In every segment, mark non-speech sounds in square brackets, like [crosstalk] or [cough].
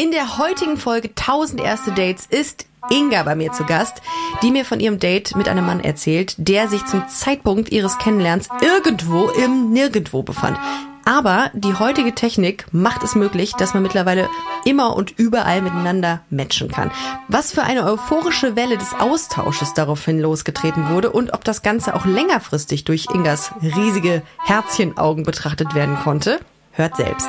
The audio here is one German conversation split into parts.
In der heutigen Folge 1000 erste Dates ist Inga bei mir zu Gast, die mir von ihrem Date mit einem Mann erzählt, der sich zum Zeitpunkt ihres Kennenlernens irgendwo im Nirgendwo befand. Aber die heutige Technik macht es möglich, dass man mittlerweile immer und überall miteinander matchen kann. Was für eine euphorische Welle des Austausches daraufhin losgetreten wurde und ob das Ganze auch längerfristig durch Ingas riesige Herzchenaugen betrachtet werden konnte, hört selbst.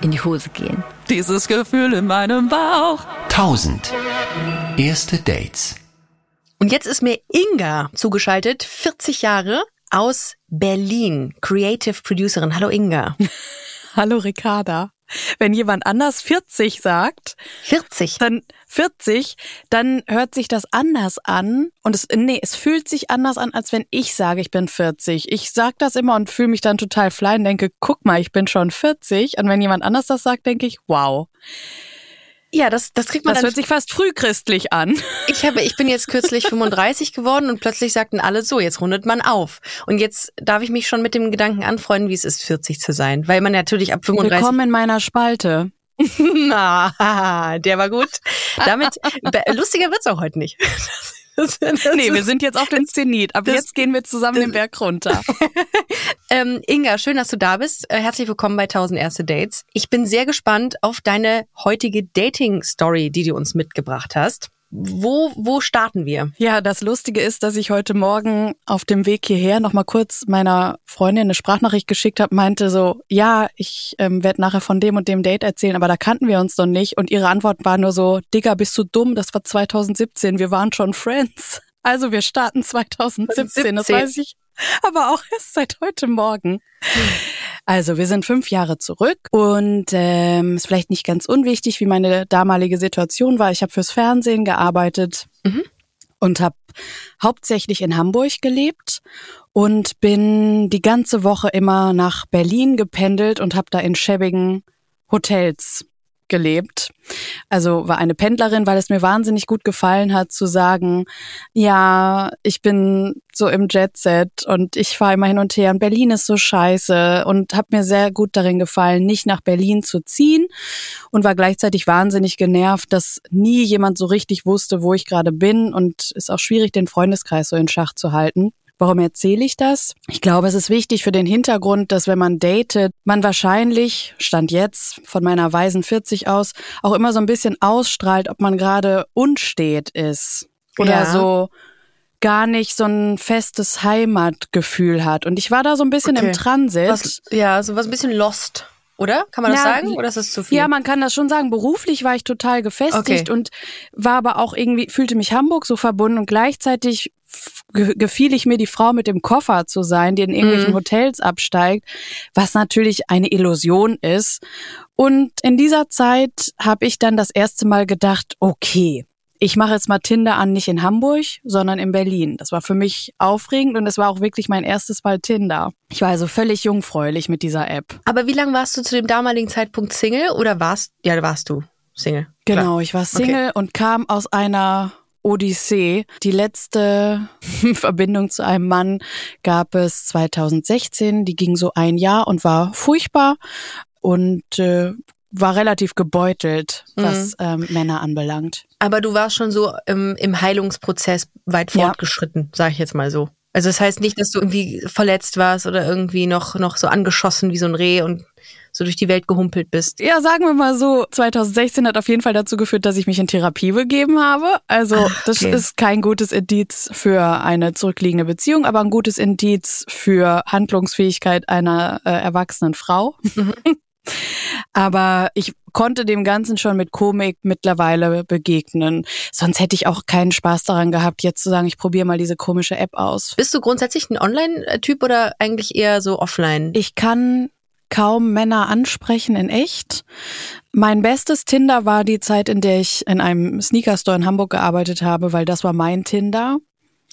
in die Hose gehen. Dieses Gefühl in meinem Bauch. 1000. Erste Dates. Und jetzt ist mir Inga zugeschaltet, 40 Jahre aus Berlin, Creative Producerin. Hallo Inga. [laughs] Hallo Ricarda. Wenn jemand anders 40 sagt, 40. dann 40, dann hört sich das anders an und es nee, es fühlt sich anders an, als wenn ich sage, ich bin 40. Ich sag das immer und fühle mich dann total klein, denke, guck mal, ich bin schon 40 und wenn jemand anders das sagt, denke ich, wow. Ja, das, das kriegt man Das hört sich fast frühchristlich an. [laughs] Ich habe, ich bin jetzt kürzlich 35 geworden und plötzlich sagten alle so, jetzt rundet man auf. Und jetzt darf ich mich schon mit dem Gedanken anfreunden, wie es ist, 40 zu sein. Weil man natürlich ab 35. Willkommen in meiner Spalte. Na, [laughs] der war gut. Damit, lustiger wird's auch heute nicht. [laughs] Das, das, Nee, wir ist- sind jetzt auf den Zenit. Ab das- jetzt gehen wir zusammen den Berg runter. [laughs] Ähm, Inga, schön, dass du da bist. Äh, herzlich willkommen bei 1000 erste Dates. Ich bin sehr gespannt auf deine heutige Dating-Story, die du uns mitgebracht hast. Wo, wo starten wir? Ja, das Lustige ist, dass ich heute Morgen auf dem Weg hierher noch mal kurz meiner Freundin eine Sprachnachricht geschickt habe, meinte so, ja, ich ähm, werde nachher von dem und dem Date erzählen, aber da kannten wir uns noch nicht. Und ihre Antwort war nur so, Digga, bist du dumm? Das war 2017, wir waren schon Friends. Also wir starten 2017, das 17. weiß ich. [laughs] Aber auch erst seit heute Morgen. Also, wir sind fünf Jahre zurück und ähm, ist vielleicht nicht ganz unwichtig, wie meine damalige Situation war. Ich habe fürs Fernsehen gearbeitet und habe hauptsächlich in Hamburg gelebt und bin die ganze Woche immer nach Berlin gependelt und habe da in schäbigen Hotels gelebt. Also war eine Pendlerin, weil es mir wahnsinnig gut gefallen hat zu sagen, ja, ich bin so im Jet-Set und ich fahre immer hin und her und Berlin ist so scheiße und habe mir sehr gut darin gefallen, nicht nach Berlin zu ziehen und war gleichzeitig wahnsinnig genervt, dass nie jemand so richtig wusste, wo ich gerade bin und ist auch schwierig, den Freundeskreis so in Schach zu halten. Warum erzähle ich das? Ich glaube, es ist wichtig für den Hintergrund, dass wenn man datet, man wahrscheinlich, stand jetzt von meiner weisen 40 aus, auch immer so ein bisschen ausstrahlt, ob man gerade unstet ist. Oder Ja. so gar nicht so ein festes Heimatgefühl hat. Und ich war da so ein bisschen Okay. im Transit. Was, ja, so was ein bisschen lost, oder? Kann man das Ja, sagen? Oder ist das zu viel? Ja, man kann das schon sagen. Beruflich war ich total gefestigt Okay. und war aber auch irgendwie, fühlte mich Hamburg so verbunden und gleichzeitig gefiel ich mir die Frau mit dem Koffer zu sein, die in irgendwelchen Mhm. Hotels absteigt, was natürlich eine Illusion ist. Und in dieser Zeit habe ich dann das erste Mal gedacht, okay, ich mache jetzt mal Tinder an, nicht in Hamburg, sondern in Berlin. Das war für mich aufregend und es war auch wirklich mein erstes Mal Tinder. Ich war also völlig jungfräulich mit dieser App. Aber wie lange warst du zu dem damaligen Zeitpunkt Single oder warst, ja, warst du Single? Genau, ich war Single und kam aus einer Odyssee. Die letzte [laughs] Verbindung zu einem Mann gab es 2016. Die ging so ein Jahr und war furchtbar und äh, war relativ gebeutelt, was ähm, Männer anbelangt. Aber du warst schon so im, im Heilungsprozess weit Ja. fortgeschritten, sage ich jetzt mal so. Also das heißt nicht, dass du irgendwie verletzt warst oder irgendwie noch, noch so angeschossen wie so ein Reh und so durch die Welt gehumpelt bist. Ja, sagen wir mal so, 2016 hat auf jeden Fall dazu geführt, dass ich mich in Therapie begeben habe. Also das okay. ist kein gutes Indiz für eine zurückliegende Beziehung, aber ein gutes Indiz für Handlungsfähigkeit einer äh, erwachsenen Frau. [laughs] aber ich konnte dem Ganzen schon mit Komik mittlerweile begegnen. Sonst hätte ich auch keinen Spaß daran gehabt, jetzt zu sagen, ich probiere mal diese komische App aus. Bist du grundsätzlich ein Online-Typ oder eigentlich eher so offline? Ich kann kaum Männer ansprechen in echt. Mein bestes Tinder war die Zeit, in der ich in einem Sneaker-Store in Hamburg gearbeitet habe, weil das war mein Tinder.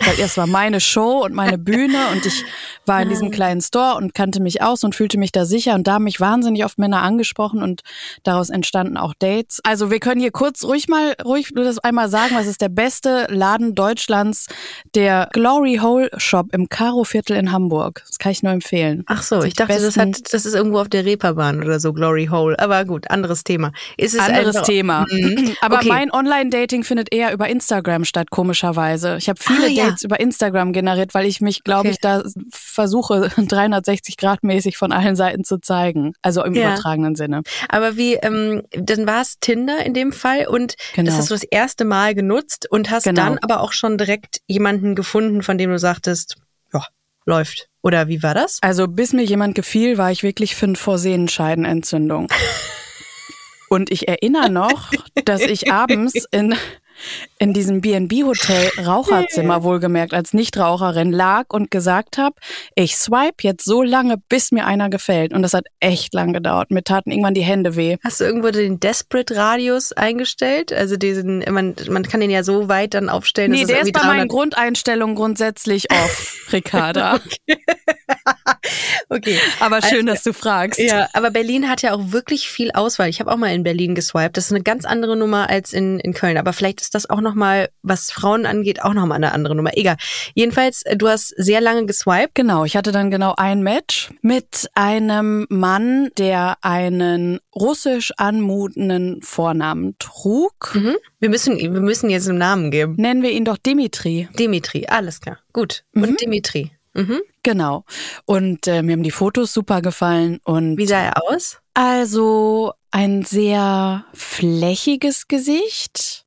Weil es war meine Show und meine Bühne und ich war in diesem kleinen Store und kannte mich aus und fühlte mich da sicher und da haben mich wahnsinnig oft Männer angesprochen und daraus entstanden auch Dates. Also wir können hier kurz ruhig mal, ruhig nur das einmal sagen, was ist der beste Laden Deutschlands, der Glory Hole Shop im Karo-Viertel in Hamburg. Das kann ich nur empfehlen. Ach so, Die ich dachte, das, hat, das ist irgendwo auf der Reeperbahn oder so, Glory Hole. Aber gut, anderes Thema. Ist es Anderes einfach- Thema. Mhm. Aber Okay. mein Online-Dating findet eher über Instagram statt, komischerweise. Ich habe viele Ah, ja. Dates über Instagram generiert, weil ich mich, glaube Okay. ich, da versuche, [laughs] 360 Grad mäßig von allen Seiten zu zeigen. Also im Ja. übertragenen Sinne. Aber wie, ähm, dann war es Tinder in dem Fall und Genau. das hast du das erste Mal genutzt und hast Genau. dann aber auch schon direkt jemanden gefunden, von dem du sagtest, ja, läuft. Oder wie war das? Also bis mir jemand gefiel, war ich wirklich für eine Vorsehenscheidenentzündung. [laughs] Und ich erinnere noch, dass ich abends in, in diesem B&B-Hotel [laughs] Raucherzimmer wohlgemerkt als Nichtraucherin lag und gesagt habe, ich swipe jetzt so lange, bis mir einer gefällt. Und das hat echt lang gedauert. Mir taten irgendwann die Hände weh. Hast du irgendwo den Desperate Radius eingestellt? Also diesen, man, man kann den ja so weit dann aufstellen. Nee, dass es der ist bei meinen 300 Grundeinstellungen grundsätzlich off, [laughs] Ricarda. [laughs] Okay. Aber schön, dass du fragst. Ja, aber Berlin hat ja auch wirklich viel Auswahl. Ich habe auch mal in Berlin geswiped. Das ist eine ganz andere Nummer als in, in Köln. Aber vielleicht ist das auch nochmal, was Frauen angeht, auch nochmal eine andere Nummer. Egal. Jedenfalls, äh, du hast sehr lange geswiped. Genau, ich hatte dann genau ein Match mit einem Mann, der einen russisch anmutenden Vornamen trug. Mhm. Wir müssen, wir müssen jetzt einen Namen geben. Nennen wir ihn doch Dimitri. Dimitri, alles klar. Gut. Und Dimitri. Mhm. Genau. Und äh, mir haben die Fotos super gefallen. Und Wie sah er aus? also ein sehr flächiges Gesicht.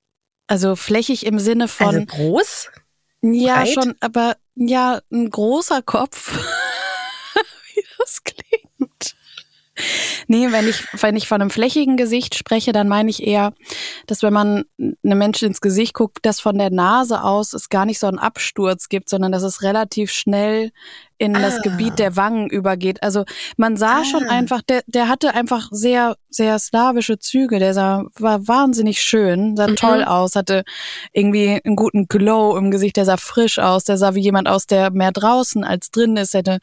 Also flächig im Sinne von, Also groß? ja, breit? schon, aber ja, ein großer Kopf. [laughs] Wie das klingt. Nee, wenn ich, wenn ich von einem flächigen Gesicht spreche, dann meine ich eher, dass wenn man einem Menschen ins Gesicht guckt, dass von der Nase aus es gar nicht so einen Absturz gibt, sondern dass es relativ schnell in das Ah. Gebiet der Wangen übergeht. Also man sah Ah. schon einfach, der, der hatte einfach sehr, sehr slawische Züge. Der sah, war wahnsinnig schön, sah Mhm. toll aus, hatte irgendwie einen guten Glow im Gesicht, der sah frisch aus, der sah wie jemand aus, der mehr draußen als drin ist, hätte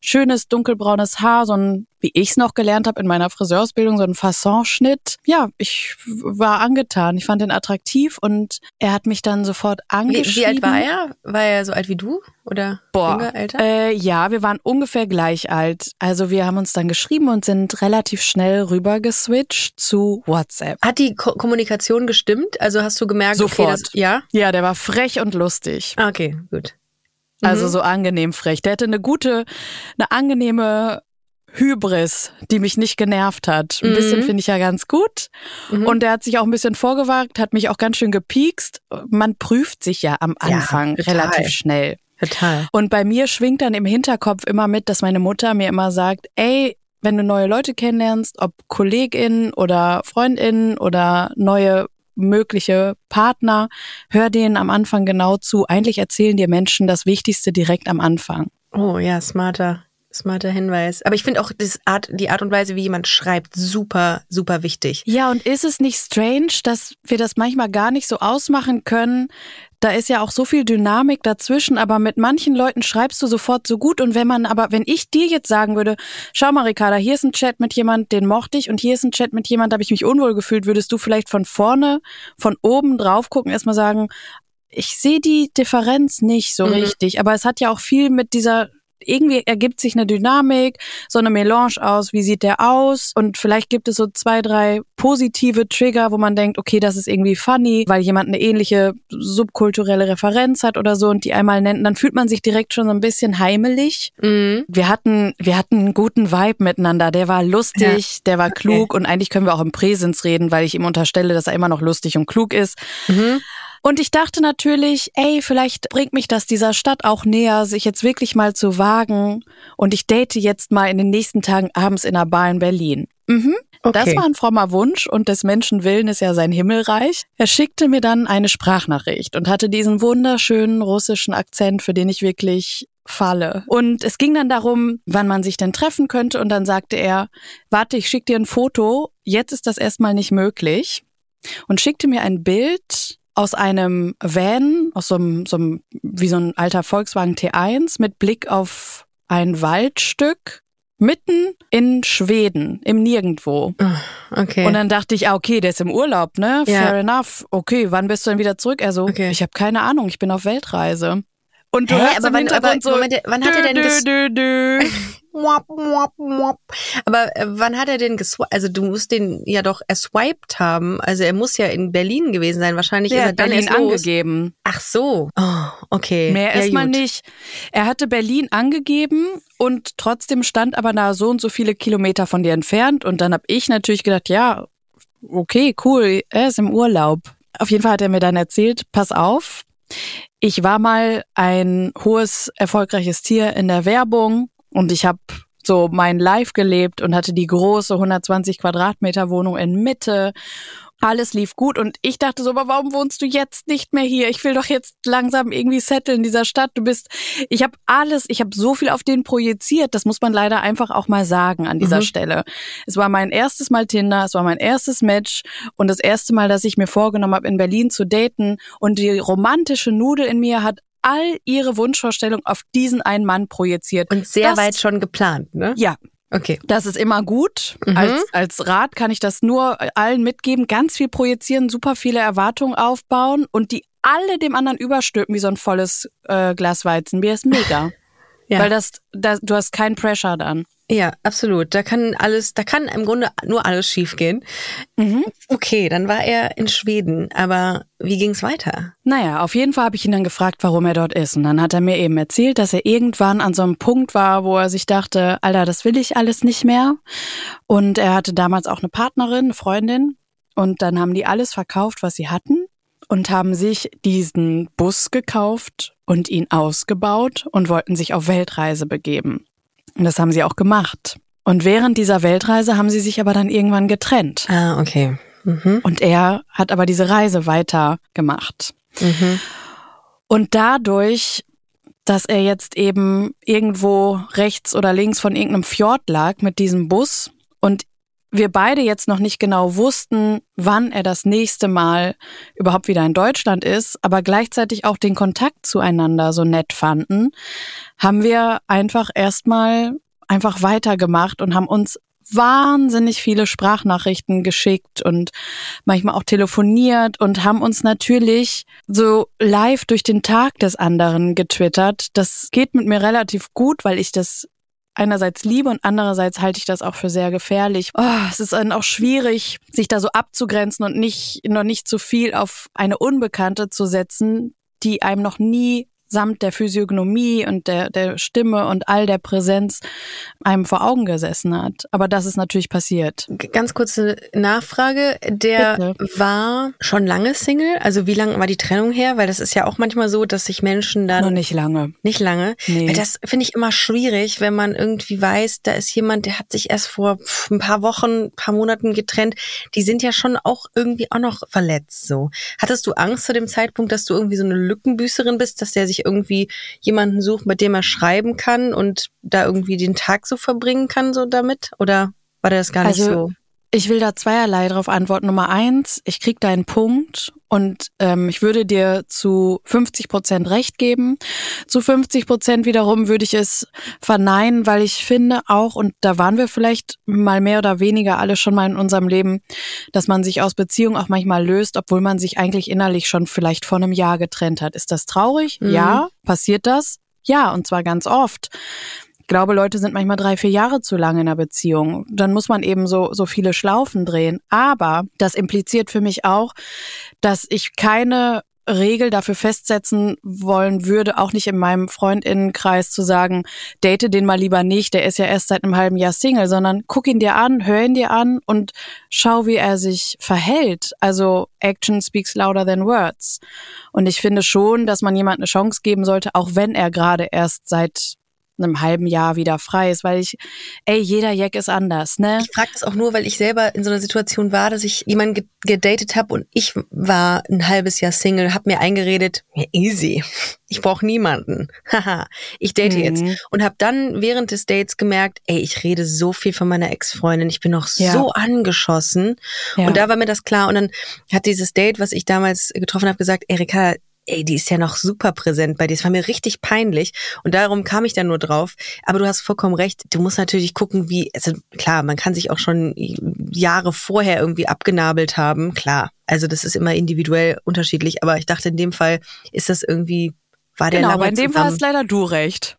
schönes dunkelbraunes Haar, so ein, wie ich es noch gelernt habe in meiner Friseursbildung, so ein Fasson-Schnitt. Ja, ich war angetan. Ich fand ihn attraktiv und er hat mich dann sofort Wie, angeschrieben. wie alt war er? War er so alt wie du? Oder Boah, jünger, älter? Äh, ja, wir waren ungefähr gleich alt. Also wir haben uns dann geschrieben und sind relativ schnell rüber geswitcht zu WhatsApp. Hat die Ko Kommunikation gestimmt? Also hast du gemerkt, okay, Sofort. das, ja? Ja, der war frech und lustig. Ah, Okay, gut. Also Mhm. so angenehm frech. Der hatte eine gute, eine angenehme Hybris, die mich nicht genervt hat. Ein Mhm. bisschen finde ich ja ganz gut. Mhm. Und der hat sich auch ein bisschen vorgewagt, hat mich auch ganz schön gepiekst. Man prüft sich ja am Ja, Anfang total. relativ schnell. Total. Und bei mir schwingt dann im Hinterkopf immer mit, dass meine Mutter mir immer sagt, ey, wenn du neue Leute kennenlernst, ob KollegInnen oder FreundInnen oder neue mögliche Partner, hör denen am Anfang genau zu. Eigentlich erzählen dir Menschen das Wichtigste direkt am Anfang. Oh ja, smarter, smarter Hinweis. Aber ich finde auch Art, die Art und Weise, wie jemand schreibt, super, super wichtig. Ja, und ist es nicht strange, dass wir das manchmal gar nicht so ausmachen können? Da ist ja auch so viel Dynamik dazwischen, aber mit manchen Leuten schreibst du sofort so gut. Und wenn man, aber wenn ich dir jetzt sagen würde, schau mal, Ricarda, hier ist ein Chat mit jemand, den mochte ich, und hier ist ein Chat mit jemand, da habe ich mich unwohl gefühlt, würdest du vielleicht von vorne, von oben drauf gucken, erstmal sagen, ich sehe die Differenz nicht so Mhm. richtig. Aber es hat ja auch viel mit dieser irgendwie ergibt sich eine Dynamik, so eine Melange aus, wie sieht der aus? Und vielleicht gibt es so zwei, drei positive Trigger, wo man denkt, okay, das ist irgendwie funny, weil jemand eine ähnliche subkulturelle Referenz hat oder so und die einmal nennt, dann fühlt man sich direkt schon so ein bisschen heimelig. Mhm. Wir hatten, wir hatten einen guten Vibe miteinander. Der war lustig, der war klug und eigentlich können wir auch im Präsens reden, weil ich ihm unterstelle, dass er immer noch lustig und klug ist. Mhm. Und ich dachte natürlich, ey, vielleicht bringt mich das dieser Stadt auch näher, sich jetzt wirklich mal zu wagen. Und ich date jetzt mal in den nächsten Tagen abends in einer Bar in Berlin. Mhm. Das Okay. war ein frommer Wunsch und des Menschen Willen ist ja sein Himmelreich. Er schickte mir dann eine Sprachnachricht und hatte diesen wunderschönen russischen Akzent, für den ich wirklich Falle. Und es ging dann darum, wann man sich denn treffen könnte. Und dann sagte er, warte, ich schicke dir ein Foto. Jetzt ist das erstmal nicht möglich. Und schickte mir ein Bild aus einem Van, aus so einem, so einem wie so ein alter Volkswagen T1 mit Blick auf ein Waldstück mitten in Schweden, im Nirgendwo. Okay. Und dann dachte ich, ah, okay, der ist im Urlaub, ne? Ja. Fair enough. Okay, wann bist du denn wieder zurück? Er so, Okay. ich habe keine Ahnung, ich bin auf Weltreise. Und du Hä, hörst aber im wann- Hintergrund aber so, Moment, wann hat er denn dü, ges- dü, [laughs] Mwap, mwap, mwap. Aber äh, wann hat er denn geswiped? Also du musst den ja doch erswiped haben. Also er muss ja in Berlin gewesen sein. Wahrscheinlich Der ist er dann Berlin angegeben. Ach so. Oh, okay. Mehr ja, erstmal gut. nicht. Er hatte Berlin angegeben und trotzdem stand aber da so und so viele Kilometer von dir entfernt. Und dann habe ich natürlich gedacht, ja, okay, cool, er ist im Urlaub. Auf jeden Fall hat er mir dann erzählt, pass auf, ich war mal ein hohes, erfolgreiches Tier in der Werbung und ich habe so mein Life gelebt und hatte die große 120 Quadratmeter Wohnung in Mitte. Alles lief gut und ich dachte so, aber warum wohnst du jetzt nicht mehr hier? Ich will doch jetzt langsam irgendwie setteln in dieser Stadt. Du bist, ich habe alles, ich habe so viel auf den projiziert. Das muss man leider einfach auch mal sagen an dieser Mhm. Stelle. Es war mein erstes Mal Tinder, es war mein erstes Match und das erste Mal, dass ich mir vorgenommen habe, in Berlin zu daten. Und die romantische Nudel in mir hat all ihre Wunschvorstellung auf diesen einen Mann projiziert. Und sehr Das- weit schon geplant, ne? Ja, Okay. das ist immer gut. Mhm. Als, als Rat kann ich das nur allen mitgeben. Ganz viel projizieren, super viele Erwartungen aufbauen und die alle dem anderen überstülpen wie so ein volles äh, Glas Weizenbier ist mega. [laughs] Ja. Weil das, das, du hast keinen Pressure dann. Ja, absolut. Da kann alles, da kann im Grunde nur alles schiefgehen. Mhm. Okay, dann war er in Schweden. Aber wie ging's weiter? Naja, auf jeden Fall habe ich ihn dann gefragt, warum er dort ist. Und dann hat er mir eben erzählt, dass er irgendwann an so einem Punkt war, wo er sich dachte, Alter, das will ich alles nicht mehr. Und er hatte damals auch eine Partnerin, eine Freundin. Und dann haben die alles verkauft, was sie hatten. Und haben sich diesen Bus gekauft und ihn ausgebaut und wollten sich auf Weltreise begeben. Und das haben sie auch gemacht. Und während dieser Weltreise haben sie sich aber dann irgendwann getrennt. Ah, okay. Mhm. Und er hat aber diese Reise weiter gemacht. Mhm. Und dadurch, dass er jetzt eben irgendwo rechts oder links von irgendeinem Fjord lag mit diesem Bus wir beide jetzt noch nicht genau wussten, wann er das nächste Mal überhaupt wieder in Deutschland ist, aber gleichzeitig auch den Kontakt zueinander so nett fanden, haben wir einfach erstmal einfach weitergemacht und haben uns wahnsinnig viele Sprachnachrichten geschickt und manchmal auch telefoniert und haben uns natürlich so live durch den Tag des anderen getwittert. Das geht mit mir relativ gut, weil ich das einerseits liebe und andererseits halte ich das auch für sehr gefährlich. Oh, es ist dann auch schwierig, sich da so abzugrenzen und nicht noch nicht zu viel auf eine Unbekannte zu setzen, die einem noch nie samt der Physiognomie und der, der Stimme und all der Präsenz einem vor Augen gesessen hat. Aber das ist natürlich passiert. Ganz kurze Nachfrage. Der Bitte. war schon lange Single? Also wie lange war die Trennung her? Weil das ist ja auch manchmal so, dass sich Menschen dann Noch nicht lange. Nicht lange. Nee. Weil das finde ich immer schwierig, wenn man irgendwie weiß, da ist jemand, der hat sich erst vor ein paar Wochen, ein paar Monaten getrennt. Die sind ja schon auch irgendwie auch noch verletzt so. Hattest du Angst zu dem Zeitpunkt, dass du irgendwie so eine Lückenbüßerin bist, dass der sich irgendwie jemanden sucht, mit dem er schreiben kann und da irgendwie den Tag so verbringen kann so damit? Oder war das gar nicht Also, so? Ich will da zweierlei drauf antworten. Nummer eins, ich krieg deinen Punkt und ähm, ich würde dir zu 50 Prozent recht geben. Zu 50 Prozent wiederum würde ich es verneinen, weil ich finde auch, und da waren wir vielleicht mal mehr oder weniger alle schon mal in unserem Leben, dass man sich aus Beziehungen auch manchmal löst, obwohl man sich eigentlich innerlich schon vielleicht vor einem Jahr getrennt hat. Ist das traurig? Mhm. Ja. Passiert das? Ja, und zwar ganz oft. Ich glaube, Leute sind manchmal drei, vier Jahre zu lange in einer Beziehung. Dann muss man eben so, so viele Schlaufen drehen. Aber das impliziert für mich auch, dass ich keine Regel dafür festsetzen wollen würde, auch nicht in meinem Freundinnenkreis zu sagen, date den mal lieber nicht, der ist ja erst seit einem halben Jahr Single, sondern guck ihn dir an, hör ihn dir an und schau, wie er sich verhält. Also Action speaks louder than words. Und ich finde schon, dass man jemand eine Chance geben sollte, auch wenn er gerade erst seit einem halben Jahr wieder frei ist, weil ich, ey, jeder Jack ist anders, ne? Ich frage das auch nur, weil ich selber in so einer Situation war, dass ich jemanden ge gedatet habe und ich war ein halbes Jahr Single, habe mir eingeredet, ja, easy, ich brauche niemanden. [laughs] Haha, ich date Mhm. jetzt und habe dann während des Dates gemerkt, ey, ich rede so viel von meiner Ex-Freundin, ich bin noch Ja. so angeschossen Ja. und da war mir das klar und dann hat dieses Date, was ich damals getroffen habe, gesagt, Erika, ey, die ist ja noch super präsent bei dir. Es war mir richtig peinlich und darum kam ich dann nur drauf. Aber du hast vollkommen recht. Du musst natürlich gucken, wie, also klar, man kann sich auch schon Jahre vorher irgendwie abgenabelt haben. Klar. Also das ist immer individuell unterschiedlich. Aber ich dachte, in dem Fall ist das irgendwie, war der genau, aber in dem Fall hast leider du recht.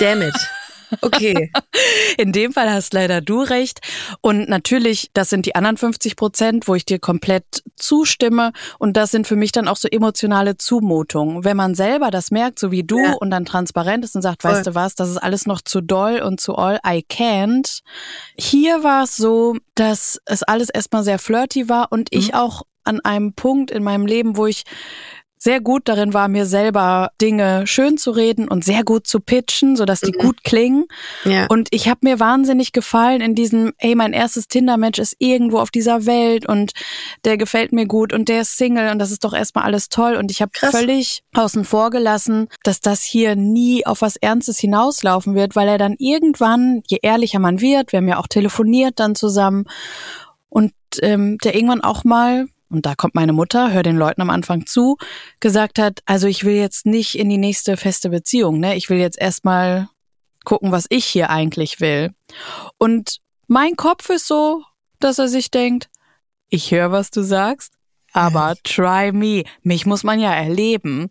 Damn it. [laughs] Okay. [laughs] In dem Fall hast leider du recht. Und natürlich, das sind die anderen 50 Prozent, wo ich dir komplett zustimme. Und das sind für mich dann auch so emotionale Zumutungen. Wenn man selber das merkt, so wie du, Ja. und dann transparent ist und sagt, Voll. weißt du was, das ist alles noch zu doll und zu all I can't. Hier war es so, dass es alles erstmal sehr flirty war und ich Mhm. auch an einem Punkt in meinem Leben, wo ich sehr gut darin war, mir selber Dinge schön zu reden und sehr gut zu pitchen, sodass die Mhm. gut klingen. Ja. Und ich habe mir wahnsinnig gefallen in diesem, ey, mein erstes Tinder-Match ist irgendwo auf dieser Welt und der gefällt mir gut und der ist Single und das ist doch erstmal alles toll. Und ich habe völlig außen vor gelassen, dass das hier nie auf was Ernstes hinauslaufen wird, weil er dann irgendwann, je ehrlicher man wird, wir haben ja auch telefoniert dann zusammen und ähm, der irgendwann auch mal und da kommt meine Mutter, hör den Leuten am Anfang zu, gesagt hat, also ich will jetzt nicht in die nächste feste Beziehung, ne? Ich will jetzt erstmal gucken, was ich hier eigentlich will. Und mein Kopf ist so, dass er sich denkt, ich höre, was du sagst, aber try me. Mich muss man ja erleben.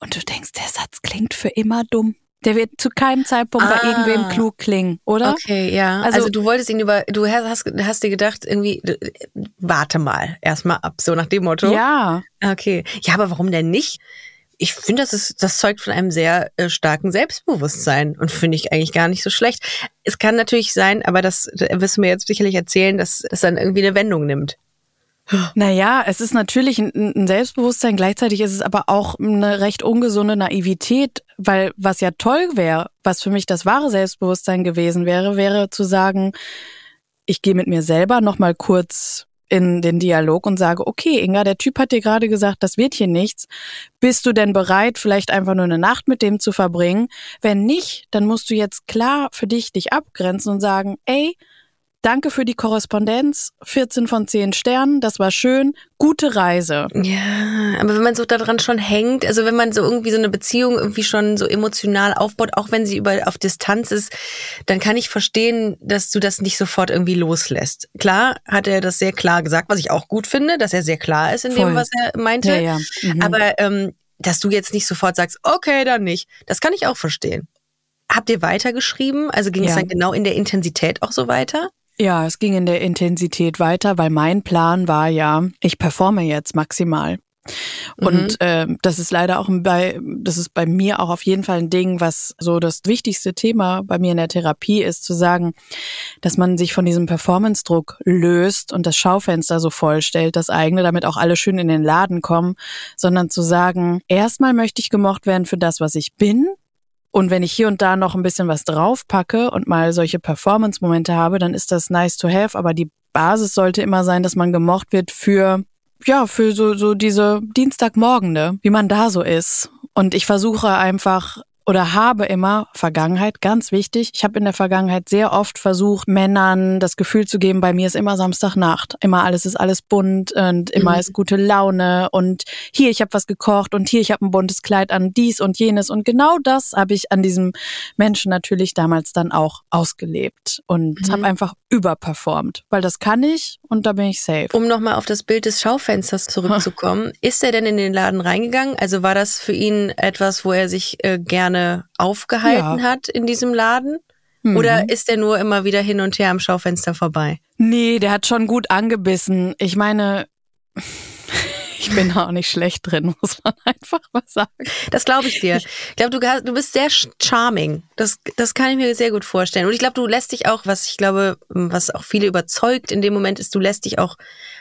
Und du denkst, der Satz klingt für immer dumm. Der wird zu keinem Zeitpunkt bei Ah. irgendwem klug klingen, oder? Okay, ja. Also- Also, du wolltest ihn über, du hast, hast dir gedacht, irgendwie, äh, warte mal, erstmal ab, so nach dem Motto. Ja. Okay. Ja, aber warum denn nicht? Ich finde, das ist, das zeugt von einem sehr äh, starken Selbstbewusstsein und finde ich eigentlich gar nicht so schlecht. Es kann natürlich sein, aber das äh, wirst du mir jetzt sicherlich erzählen, dass das dann irgendwie eine Wendung nimmt. Naja, es ist natürlich ein, ein Selbstbewusstsein, gleichzeitig ist es aber auch eine recht ungesunde Naivität, weil was ja toll wäre, was für mich das wahre Selbstbewusstsein gewesen wäre, wäre zu sagen, ich gehe mit mir selber nochmal kurz in den Dialog und sage, okay, Inga, der Typ hat dir gerade gesagt, das wird hier nichts. Bist du denn bereit, vielleicht einfach nur eine Nacht mit dem zu verbringen? Wenn nicht, dann musst du jetzt klar für dich dich abgrenzen und sagen, ey, Danke für die Korrespondenz. 14 von 10 Sternen. Das war schön. Gute Reise. Ja, aber wenn man so daran schon hängt, also wenn man so irgendwie so eine Beziehung irgendwie schon so emotional aufbaut, auch wenn sie über auf Distanz ist, dann kann ich verstehen, dass du das nicht sofort irgendwie loslässt. Klar hat er das sehr klar gesagt, was ich auch gut finde, dass er sehr klar ist in Voll. dem, was er meinte. Ja, ja. Mhm. Aber ähm, dass du jetzt nicht sofort sagst, okay, dann nicht, das kann ich auch verstehen. Habt ihr weitergeschrieben? Also ging es Ja. dann genau in der Intensität auch so weiter? Ja, es ging in der Intensität weiter, weil mein Plan war ja, ich performe jetzt maximal. Und ähm, das ist leider auch bei, das ist bei mir auch auf jeden Fall ein Ding, was so das wichtigste Thema bei mir in der Therapie ist, zu sagen, dass man sich von diesem Performance-Druck löst und das Schaufenster so vollstellt, das eigene, damit auch alle schön in den Laden kommen, sondern zu sagen, erstmal möchte ich gemocht werden für das, was ich bin. Und wenn ich hier und da noch ein bisschen was draufpacke und mal solche Performance-Momente habe, dann ist das nice to have. Aber die Basis sollte immer sein, dass man gemocht wird für, ja, für so, so diese Dienstagmorgende, wie man da so ist. Und ich versuche einfach oder habe immer Vergangenheit, ganz wichtig. Ich habe in der Vergangenheit sehr oft versucht, Männern das Gefühl zu geben, bei mir ist immer Samstagnacht. Immer alles ist alles bunt und immer Mhm. ist gute Laune und hier, ich habe was gekocht und hier, ich habe ein buntes Kleid an, dies und jenes. Und genau das habe ich an diesem Menschen natürlich damals dann auch ausgelebt und Mhm. habe einfach überperformt, weil das kann ich und da bin ich safe. Um nochmal auf das Bild des Schaufensters zurückzukommen, [laughs] ist er denn in den Laden reingegangen? Also war das für ihn etwas, wo er sich äh, gerne aufgehalten Ja. hat in diesem Laden? Mhm. Oder ist er nur immer wieder hin und her am Schaufenster vorbei? Nee, der hat schon gut angebissen. Ich meine, [laughs] ich bin da auch nicht schlecht drin, [laughs] muss man einfach mal sagen. Das glaube ich dir. Ich glaube, du, du bist sehr charming. Das, das kann ich mir sehr gut vorstellen. Und ich glaube, du lässt dich auch, was ich glaube, was auch viele überzeugt in dem Moment ist, du lässt dich auch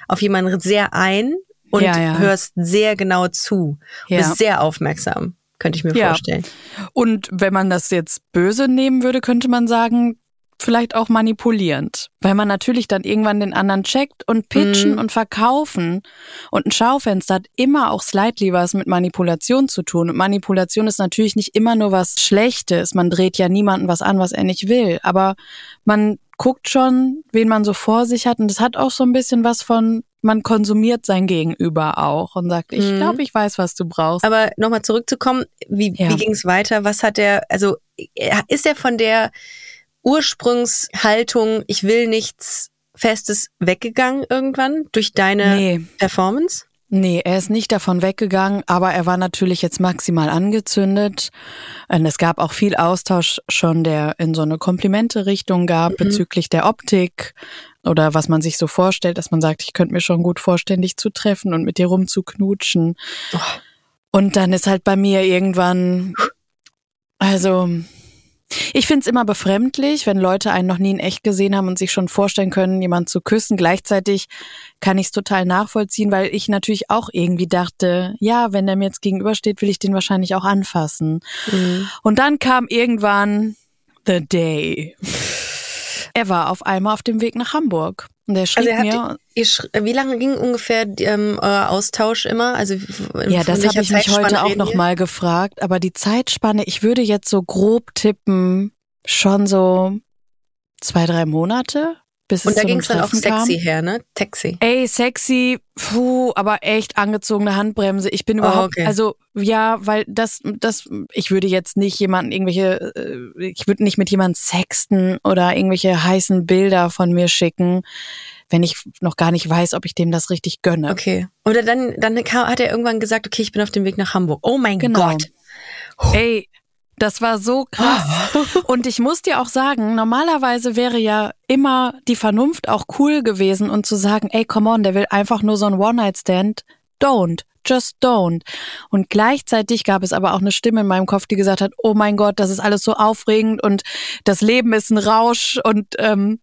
auf jemanden sehr ein und Ja, ja. hörst sehr genau zu. Ja. Bist sehr aufmerksam. Könnte ich mir Ja. vorstellen. Und wenn man das jetzt böse nehmen würde, könnte man sagen, vielleicht auch manipulierend. Weil man natürlich dann irgendwann den anderen checkt und pitchen Mhm. und verkaufen. Und ein Schaufenster hat immer auch slightly was mit Manipulation zu tun. Und Manipulation ist natürlich nicht immer nur was Schlechtes. Man dreht ja niemanden was an, was er nicht will. Aber man guckt schon, wen man so vor sich hat. Und es hat auch so ein bisschen was von, man konsumiert sein Gegenüber auch und sagt, ich Mhm. glaube, ich weiß, was du brauchst. Aber nochmal zurückzukommen, wie, Ja. wie ging es weiter? Was hat er, also er- ist er von der Ursprungshaltung, ich will nichts Festes weggegangen irgendwann durch deine nee. Performance? Nee, er ist nicht davon weggegangen, aber er war natürlich jetzt maximal angezündet. Und es gab auch viel Austausch schon, der in so eine Komplimente-Richtung gab Mhm. bezüglich der Optik oder was man sich so vorstellt, dass man sagt, ich könnte mir schon gut vorstellen, dich zu treffen und mit dir rumzuknutschen. Oh. Und dann ist halt bei mir irgendwann, also ich find's immer befremdlich, wenn Leute einen noch nie in echt gesehen haben und sich schon vorstellen können, jemanden zu küssen. Gleichzeitig kann ich's total nachvollziehen, weil ich natürlich auch irgendwie dachte, ja, wenn der mir jetzt gegenübersteht, will ich den wahrscheinlich auch anfassen. Und dann kam irgendwann the day. Er war auf einmal auf dem Weg nach Hamburg. Und er schrieb Also er mir, hat, ihr, sch- wie lange ging ungefähr ähm, euer Austausch immer? Also Ja, das habe ich mich heute auch reden noch wir? mal gefragt. Aber die Zeitspanne, ich würde jetzt so grob tippen, schon so zwei, drei Monate, bis Und da ging es dann auch Treffen kam. sexy her, ne? Sexy. Ey, sexy, puh, aber echt angezogene Handbremse. Ich bin überhaupt, Oh, okay. also ja, weil das, das, ich würde jetzt nicht jemanden irgendwelche, äh, ich würde nicht mit jemandem sexten oder irgendwelche heißen Bilder von mir schicken, wenn ich noch gar nicht weiß, ob ich dem das richtig gönne. Okay. Oder dann, dann hat er irgendwann gesagt, okay, ich bin auf dem Weg nach Hamburg. Oh mein Genau. Gott. Ey, das war so krass. Und ich muss dir auch sagen, normalerweise wäre ja immer die Vernunft auch cool gewesen und zu sagen, ey, come on, der will einfach nur so ein One-Night-Stand. Don't. Just don't. Und gleichzeitig gab es aber auch eine Stimme in meinem Kopf, die gesagt hat, oh mein Gott, das ist alles so aufregend und das Leben ist ein Rausch und ähm,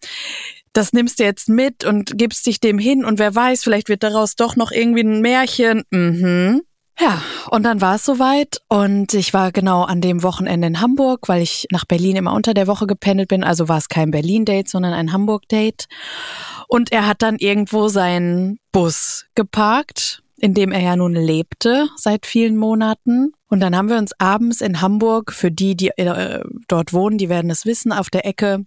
das nimmst du jetzt mit und gibst dich dem hin und wer weiß, vielleicht wird daraus doch noch irgendwie ein Märchen. Mhm. Ja, und dann war es soweit und ich war genau an dem Wochenende in Hamburg, weil ich nach Berlin immer unter der Woche gependelt bin. Also war es kein Berlin-Date, sondern ein Hamburg-Date. Und er hat dann irgendwo seinen Bus geparkt, in dem er ja nun lebte seit vielen Monaten. Und dann haben wir uns abends in Hamburg, für die, die äh, dort wohnen, die werden es wissen, auf der Ecke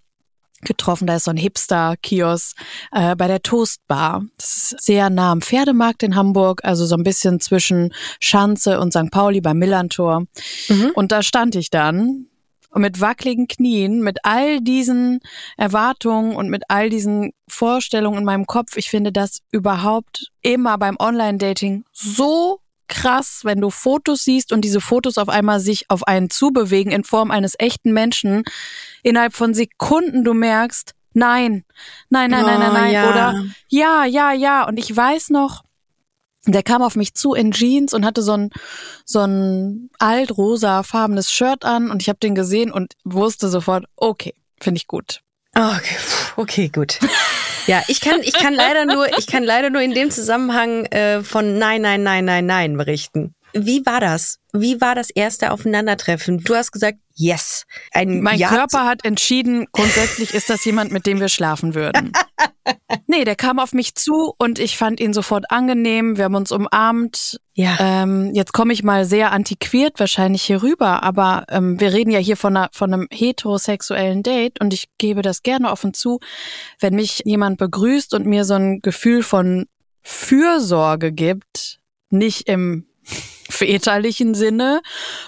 getroffen. Da ist so ein Hipster-Kiosk äh, bei der Toastbar. Das ist sehr nah am Pferdemarkt in Hamburg, also so ein bisschen zwischen Schanze und St. Pauli beim Millantor. Und da stand ich dann und mit wackeligen Knien, mit all diesen Erwartungen und mit all diesen Vorstellungen in meinem Kopf. Ich finde das überhaupt immer beim Online-Dating so krass, wenn du Fotos siehst und diese Fotos auf einmal sich auf einen zubewegen in Form eines echten Menschen. Innerhalb von Sekunden du merkst, nein, nein, nein, nein, nein, Oh, nein. ja. Oder ja, ja, ja. Und ich weiß noch, der kam auf mich zu in Jeans und hatte so ein so ein altrosa farbenes Shirt an und ich habe den gesehen und wusste sofort, okay, finde ich gut. Ah, Okay, okay, gut. [laughs] Ja, ich kann, ich kann leider nur, ich kann leider nur in dem Zusammenhang äh, von Nein, Nein, Nein, Nein, Nein berichten. Wie war das? Wie war das erste Aufeinandertreffen? Du hast gesagt, yes. Ein Mein ja Körper hat entschieden, grundsätzlich ist das jemand, mit dem wir schlafen würden. [laughs] Nee, der kam auf mich zu und ich fand ihn sofort angenehm. Wir haben uns umarmt. Ja. Ähm, jetzt komme ich mal sehr antiquiert wahrscheinlich hier rüber, aber ähm, wir reden ja hier von, einer, von einem heterosexuellen Date und ich gebe das gerne offen zu, wenn mich jemand begrüßt und mir so ein Gefühl von Fürsorge gibt, nicht im väterlichen Sinne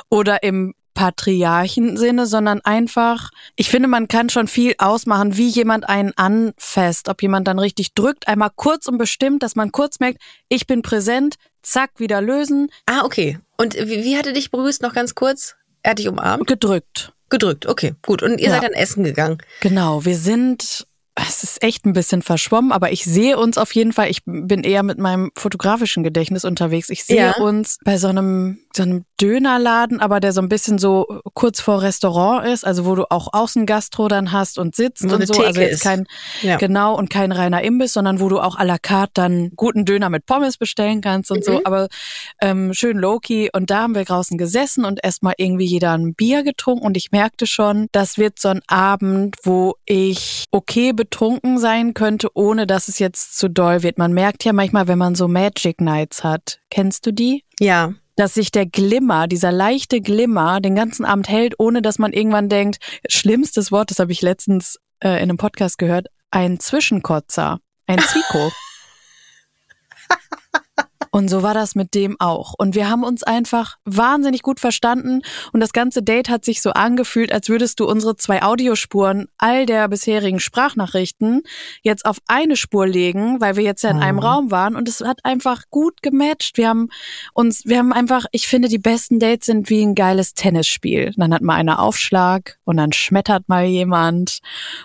oder im Patriarchen-Sinne, sondern einfach, ich finde, man kann schon viel ausmachen, wie jemand einen anfasst, ob jemand dann richtig drückt, einmal kurz und bestimmt, dass man kurz merkt, ich bin präsent, zack, wieder lösen, Ah, okay. Und wie, wie hat er dich begrüßt? Noch ganz kurz. Er hat dich umarmt? gedrückt. Gedrückt, okay, gut. Und ihr Ja. seid dann essen gegangen. Genau, wir sind, es ist echt ein bisschen verschwommen, aber ich sehe uns auf jeden Fall, ich bin eher mit meinem fotografischen Gedächtnis unterwegs. Ich sehe Ja. uns bei so einem, so einem Dönerladen, aber der so ein bisschen so kurz vor Restaurant ist, also wo du auch Außengastro dann hast und sitzt Wo und so. Theke also jetzt kein Ja. genau und kein reiner Imbiss, sondern wo du auch à la carte dann guten Döner mit Pommes bestellen kannst und Mhm. so. Aber ähm, schön low-key. Und da haben wir draußen gesessen und erstmal irgendwie jeder ein Bier getrunken und ich merkte schon, das wird so ein Abend, wo ich okay betrunken sein könnte, ohne dass es jetzt zu doll wird. Man merkt ja manchmal, wenn man so Magic Nights hat. Kennst du die? Ja. Dass sich der Glimmer, dieser leichte Glimmer, den ganzen Abend hält, ohne dass man irgendwann denkt, schlimmstes Wort, das habe ich letztens äh, in einem Podcast gehört, ein Zwischenkotzer, ein Zwieko. [laughs] Und so war das mit dem auch. Und wir haben uns einfach wahnsinnig gut verstanden. Und das ganze Date hat sich so angefühlt, als würdest du unsere zwei Audiospuren all der bisherigen Sprachnachrichten jetzt auf eine Spur legen, weil wir jetzt ja in einem Raum waren. Und es hat einfach gut gematcht. Wir haben uns, wir haben einfach, ich finde, die besten Dates sind wie ein geiles Tennisspiel. Dann hat mal einer Aufschlag und dann schmettert mal jemand.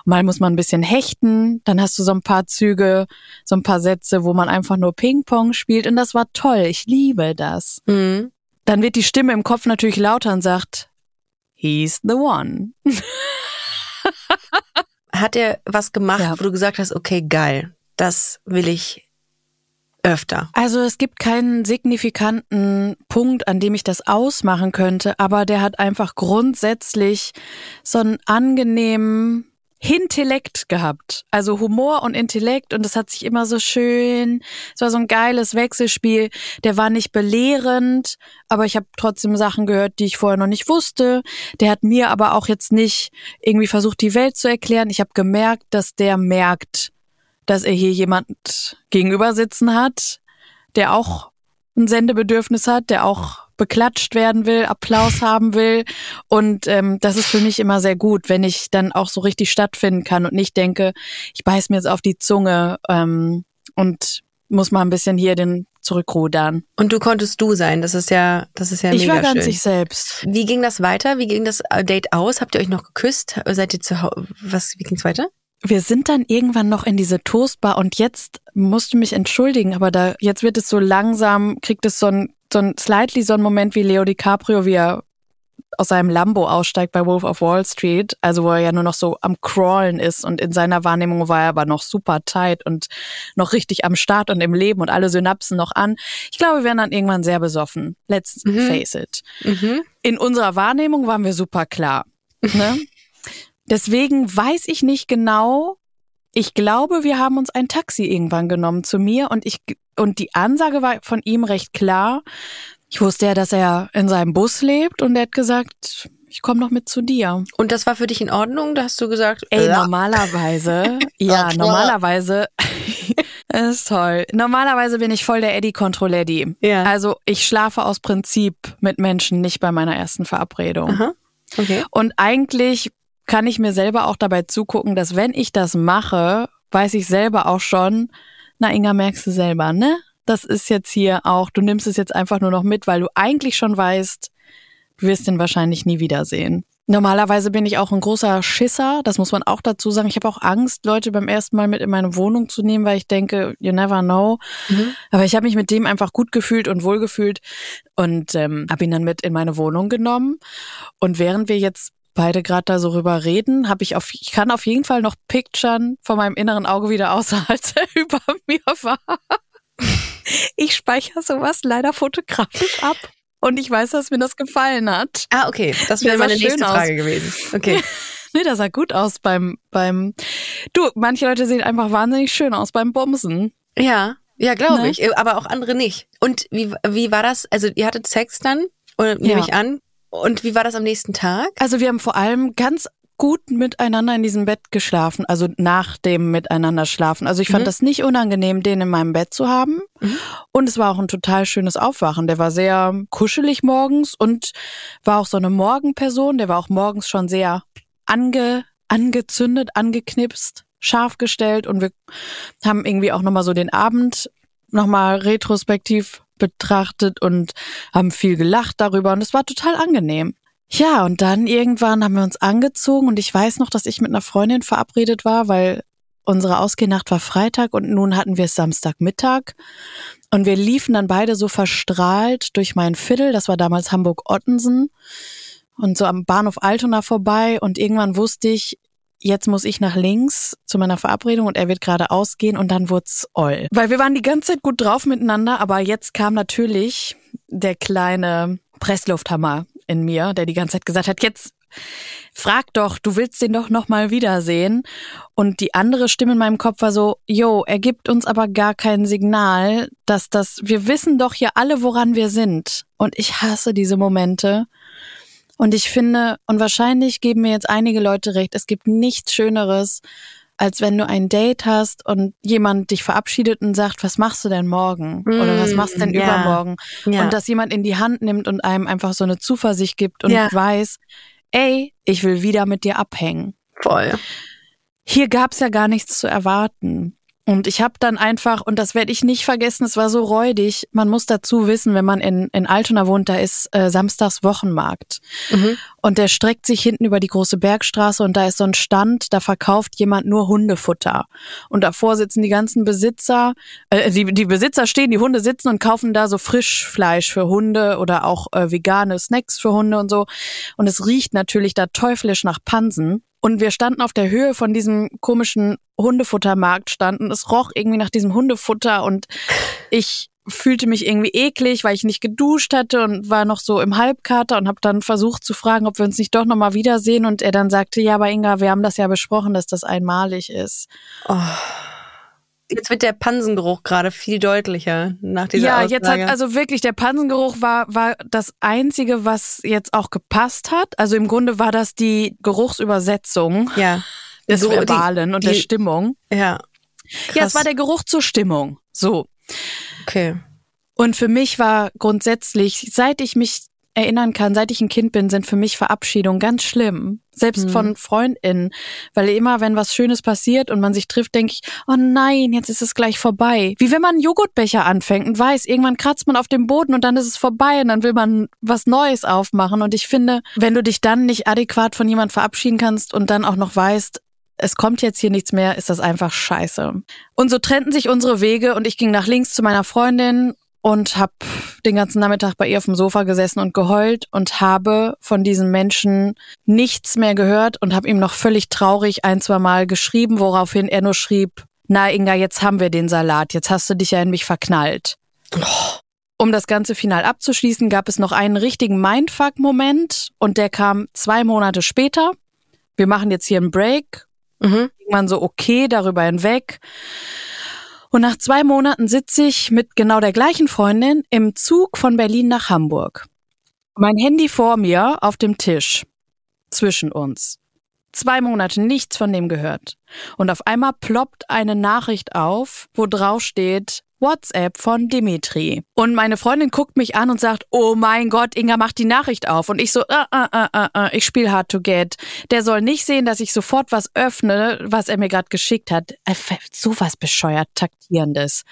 Mal muss man ein bisschen hechten. Dann hast du so ein paar Züge, so ein paar Sätze, wo man einfach nur Ping-Pong spielt. Und das war toll. Ich liebe das. Mhm. Dann wird die Stimme im Kopf natürlich lauter und sagt, he's the one. [laughs] Hat er was gemacht, Ja. wo du gesagt hast, okay, geil, das will ich öfter? Also es gibt keinen signifikanten Punkt, an dem ich das ausmachen könnte, aber der hat einfach grundsätzlich so einen angenehmen Intellekt gehabt. Also Humor und Intellekt und das hat sich immer so schön, es war so ein geiles Wechselspiel. Der war nicht belehrend, aber ich habe trotzdem Sachen gehört, die ich vorher noch nicht wusste. Der hat mir aber auch jetzt nicht irgendwie versucht, die Welt zu erklären. Ich habe gemerkt, dass der merkt, dass er hier jemand gegenüber sitzen hat, der auch ein Sendebedürfnis hat, der auch beklatscht werden will, Applaus haben will. Und ähm, das ist für mich immer sehr gut, wenn ich dann auch so richtig stattfinden kann und nicht denke, ich beiß mir jetzt auf die Zunge ähm, und muss mal ein bisschen hier den zurückrudern. Und du konntest du sein, das ist ja, das ist ja ich mega war ganz ich selbst. Wie ging das weiter? Wie ging das äh, Date aus? Habt ihr euch noch geküsst? Seid ihr zu Hause? Was, wie ging's weiter? Wir sind dann irgendwann noch in diese Toastbar und jetzt musst du mich entschuldigen, aber da jetzt wird es so langsam, kriegt es so ein, so ein slightly so ein Moment wie Leo DiCaprio, wie er aus seinem Lambo aussteigt bei Wolf of Wall Street, also wo er ja nur noch so am Crawlen ist und in seiner Wahrnehmung war er aber noch super tight und noch richtig am Start und im Leben und alle Synapsen noch an. Ich glaube, wir werden dann irgendwann sehr besoffen. Let's face it Mhm. in unserer Wahrnehmung waren wir super klar. Ne? [laughs] Deswegen weiß ich nicht genau. Ich glaube, wir haben uns ein Taxi irgendwann genommen zu mir und ich und die Ansage war von ihm recht klar. Ich wusste ja, dass er in seinem Bus lebt und er hat gesagt, ich komme noch mit zu dir. Und das war für dich in Ordnung? Da hast du gesagt, Ey, [laughs] ja. normalerweise, ja, [laughs] normalerweise, das ist toll. Normalerweise bin ich voll der Eddie-Kontrolleddy. Ja. Also ich schlafe aus Prinzip mit Menschen nicht bei meiner ersten Verabredung. Aha. Okay. Und eigentlich kann ich mir selber auch dabei zugucken, dass wenn ich das mache, weiß ich selber auch schon, na Inga, merkst du selber, ne? Das ist jetzt hier auch, du nimmst es jetzt einfach nur noch mit, weil du eigentlich schon weißt, du wirst ihn wahrscheinlich nie wiedersehen. Normalerweise bin ich auch ein großer Schisser, das muss man auch dazu sagen. Ich habe auch Angst, Leute beim ersten Mal mit in meine Wohnung zu nehmen, weil ich denke, you never know. Aber ich habe mich mit dem einfach gut gefühlt und wohl gefühlt und ähm, habe ihn dann mit in meine Wohnung genommen. Und während wir jetzt beide gerade da so rüber reden, habe ich auf, ich kann auf jeden Fall noch picturen von meinem inneren Auge wieder außer [laughs] als er [laughs] über mir war. Ich speichere sowas leider fotografisch ab. Und ich weiß, dass mir das gefallen hat. Ah, okay. Das wäre meine nächste aus. Frage gewesen. Okay. [laughs] Nee, das sah gut aus beim, beim, du, manche Leute sehen einfach wahnsinnig schön aus beim Bumsen. Ja, ja, glaube Ne? ich. Äh, Aber auch andere nicht. Und wie, wie war das? Also, ihr hattet Sex dann? Oder nehme Ja. ich an? Und wie war das am nächsten Tag? Also wir haben vor allem ganz gut miteinander in diesem Bett geschlafen, also nach dem Miteinander schlafen. Also ich fand Mhm. das nicht unangenehm, den in meinem Bett zu haben. Und es war auch ein total schönes Aufwachen. Der war sehr kuschelig morgens und war auch so eine Morgenperson. Der war auch morgens schon sehr ange, angezündet, angeknipst, scharf gestellt. Und wir haben irgendwie auch nochmal so den Abend nochmal retrospektiv betrachtet und haben viel gelacht darüber. Und es war total angenehm. Ja, und dann irgendwann haben wir uns angezogen und ich weiß noch, dass ich mit einer Freundin verabredet war, weil unsere Ausgehnacht war Freitag und nun hatten wir es Samstagmittag. Und wir liefen dann beide so verstrahlt durch mein Viertel, das war damals Hamburg-Ottensen, und so am Bahnhof Altona vorbei. Und irgendwann wusste ich, jetzt muss ich nach links zu meiner Verabredung und er wird gerade ausgehen und dann wurd's oll. Weil wir waren die ganze Zeit gut drauf miteinander, aber jetzt kam natürlich der kleine Presslufthammer in mir, der die ganze Zeit gesagt hat, jetzt frag doch, du willst den doch noch mal wiedersehen. Und die andere Stimme in meinem Kopf war so, yo, er gibt uns aber gar kein Signal, dass das, wir wissen doch hier alle, woran wir sind. Und ich hasse diese Momente. Und ich finde, und wahrscheinlich geben mir jetzt einige Leute recht, es gibt nichts Schöneres, als wenn du ein Date hast und jemand dich verabschiedet und sagt, was machst du denn morgen? Oder was machst du denn ja. übermorgen? Ja. Und dass jemand in die Hand nimmt und einem einfach so eine Zuversicht gibt und Ja. weiß, ey, ich will wieder mit dir abhängen. Voll. Hier gab's ja gar nichts zu erwarten. Und ich habe dann einfach, und das werde ich nicht vergessen, es war so räudig, man muss dazu wissen, wenn man in, in Altona wohnt, da ist äh, samstags Wochenmarkt. Mhm. Und der streckt sich hinten über die große Bergstraße und da ist so ein Stand, da verkauft jemand nur Hundefutter. Und davor sitzen die ganzen Besitzer, äh, die, die Besitzer stehen, die Hunde sitzen und kaufen da so Frischfleisch für Hunde oder auch äh, vegane Snacks für Hunde und so. Und es riecht natürlich da teuflisch nach Pansen. Und wir standen auf der Höhe von diesem komischen Hundefuttermarkt standen. Es roch irgendwie nach diesem Hundefutter und ich fühlte mich irgendwie eklig, weil ich nicht geduscht hatte und war noch so im Halbkater und habe dann versucht zu fragen, ob wir uns nicht doch noch mal wiedersehen und er dann sagte, ja, aber Inga, wir haben das ja besprochen, dass das einmalig ist. Oh. Jetzt wird der Pansengeruch gerade viel deutlicher nach dieser ja, Aussage. jetzt hat also wirklich der Pansengeruch war war das einzige, was jetzt auch gepasst hat. Also im Grunde war das die Geruchsübersetzung ja. des So, die- Verbalen und der die- Stimmung. Ja. Ja, es Krass. war der Geruch zur Stimmung. So. Okay. Und für mich war grundsätzlich, seit ich mich erinnern kann, seit ich ein Kind bin, sind für mich Verabschiedungen ganz schlimm. Selbst von FreundInnen. Weil immer, wenn was Schönes passiert und man sich trifft, denke ich, oh nein, jetzt ist es gleich vorbei. Wie wenn man einen Joghurtbecher anfängt und weiß, irgendwann kratzt man auf dem Boden und dann ist es vorbei und dann will man was Neues aufmachen. Und ich finde, wenn du dich dann nicht adäquat von jemand verabschieden kannst und dann auch noch weißt, es kommt jetzt hier nichts mehr, ist das einfach scheiße. Und so trennten sich unsere Wege und ich ging nach links zu meiner Freundin und habe den ganzen Nachmittag bei ihr auf dem Sofa gesessen und geheult und habe von diesem Menschen nichts mehr gehört und habe ihm noch völlig traurig ein, zwei Mal geschrieben, woraufhin er nur schrieb, na Inga, jetzt haben wir den Salat, jetzt hast du dich ja in mich verknallt. Um das ganze final abzuschließen, gab es noch einen richtigen Mindfuck-Moment und der kam zwei Monate später. Wir machen jetzt hier einen Break Mhm. irgendwann so okay darüber hinweg. Und nach zwei Monaten sitze ich mit genau der gleichen Freundin im Zug von Berlin nach Hamburg. Mein Handy vor mir auf dem Tisch. Zwischen uns. Zwei Monate nichts von dem gehört. Und auf einmal ploppt eine Nachricht auf, wo drauf steht, WhatsApp von Dimitri. Und meine Freundin guckt mich an und sagt, oh mein Gott, Inga, mach die Nachricht auf. Und ich so, äh, äh, äh, äh, äh, ich spiele Hard to Get. Der soll nicht sehen, dass ich sofort was öffne, was er mir gerade geschickt hat. Äh, Sowas bescheuert, taktierendes.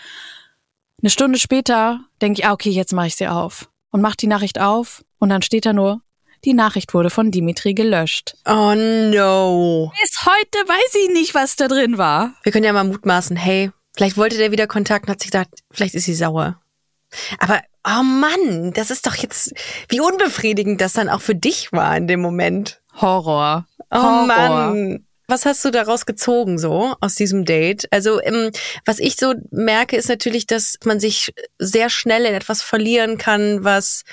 Eine Stunde später denke ich, ah, okay, jetzt mache ich sie auf. Und mach die Nachricht auf und dann steht da nur, die Nachricht wurde von Dimitri gelöscht. Oh no. Bis heute weiß ich nicht, was da drin war. Wir können ja mal mutmaßen, hey, vielleicht wollte der wieder Kontakt und hat sich gedacht, vielleicht ist sie sauer. Aber, oh Mann, das ist doch jetzt, wie unbefriedigend das dann auch für dich war in dem Moment. Horror. Oh Horror. Mann. Was hast du daraus gezogen so aus diesem Date? Also ähm, was ich so merke, ist natürlich, dass man sich sehr schnell in etwas verlieren kann, was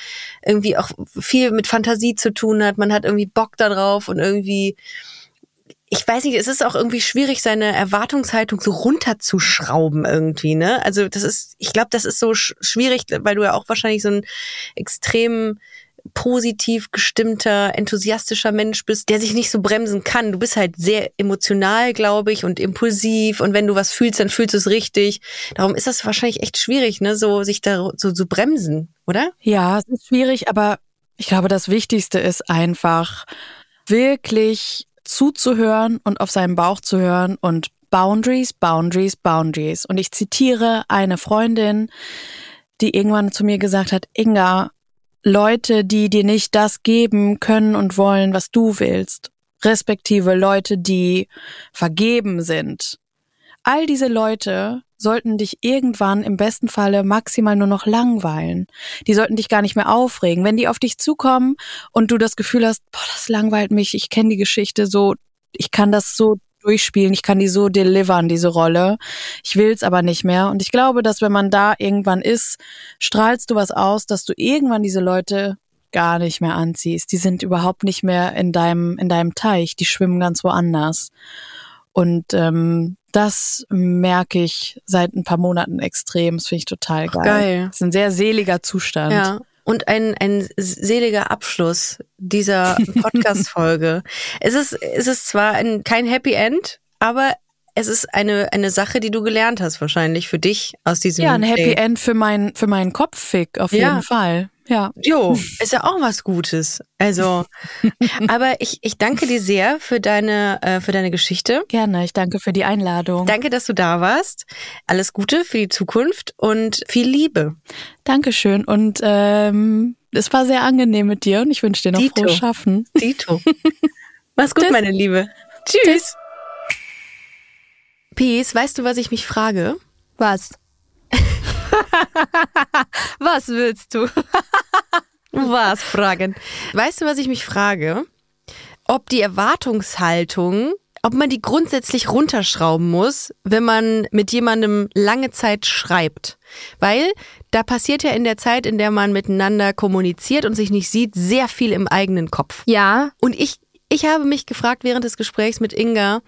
irgendwie auch viel mit Fantasie zu tun hat. Man hat irgendwie Bock darauf und irgendwie, ich weiß nicht, es ist auch irgendwie schwierig, seine Erwartungshaltung so runterzuschrauben irgendwie. Ne? Also das ist, ich glaube, das ist so sch schwierig, weil du ja auch wahrscheinlich so ein extrem positiv gestimmter, enthusiastischer Mensch bist, der sich nicht so bremsen kann. Du bist halt sehr emotional, glaube ich, und impulsiv. Und wenn du was fühlst, dann fühlst du es richtig. Darum ist das wahrscheinlich echt schwierig, ne, so sich da so zu bremsen, oder? Ja, es ist schwierig, aber ich glaube, das Wichtigste ist einfach wirklich zuzuhören und auf seinen Bauch zu hören und Boundaries, Boundaries, Boundaries. Und ich zitiere eine Freundin, die irgendwann zu mir gesagt hat, Inga, Leute, die dir nicht das geben können und wollen, was du willst, respektive Leute, die vergeben sind, all diese Leute sollten dich irgendwann im besten Falle maximal nur noch langweilen. Die sollten dich gar nicht mehr aufregen. Wenn die auf dich zukommen und du das Gefühl hast, boah, das langweilt mich, ich kenne die Geschichte so, ich kann das so durchspielen, ich kann die so delivern, diese Rolle. Ich will's aber nicht mehr. Und ich glaube, dass wenn man da irgendwann ist, strahlst du was aus, dass du irgendwann diese Leute gar nicht mehr anziehst. Die sind überhaupt nicht mehr in deinem, in deinem Teich, die schwimmen ganz woanders. Und ähm, das merke ich seit ein paar Monaten extrem. Das finde ich total geil. geil. Das ist ein sehr seliger Zustand. Ja. Und ein, ein seliger Abschluss dieser [laughs] Podcast-Folge. es ist, es ist zwar ein, kein Happy End, aber es ist eine, eine Sache, die du gelernt hast, wahrscheinlich für dich aus diesem Ja, ein Happy. End für, mein, für meinen Kopffick, auf Ja. jeden Fall. Ja. Jo, ist ja auch was Gutes. Also, [laughs] aber ich, ich danke dir sehr für deine, äh, für deine Geschichte. Gerne. Ich danke für die Einladung. Danke, dass du da warst. Alles Gute für die Zukunft und viel Liebe. Dankeschön. Und ähm, es war sehr angenehm mit dir und ich wünsche dir noch Dito. frohes Schaffen. Dito. [laughs] Mach's gut, Tschüss. meine Liebe. Tschüss. Peace, weißt du, was ich mich frage? Was? [laughs] Was willst du? [laughs] Was fragen? Weißt du, was ich mich frage? Ob die Erwartungshaltung, ob man die grundsätzlich runterschrauben muss, wenn man mit jemandem lange Zeit schreibt. Weil da passiert ja in der Zeit, in der man miteinander kommuniziert und sich nicht sieht, sehr viel im eigenen Kopf. Ja, Und ich, ich habe mich gefragt während des Gesprächs mit Inga,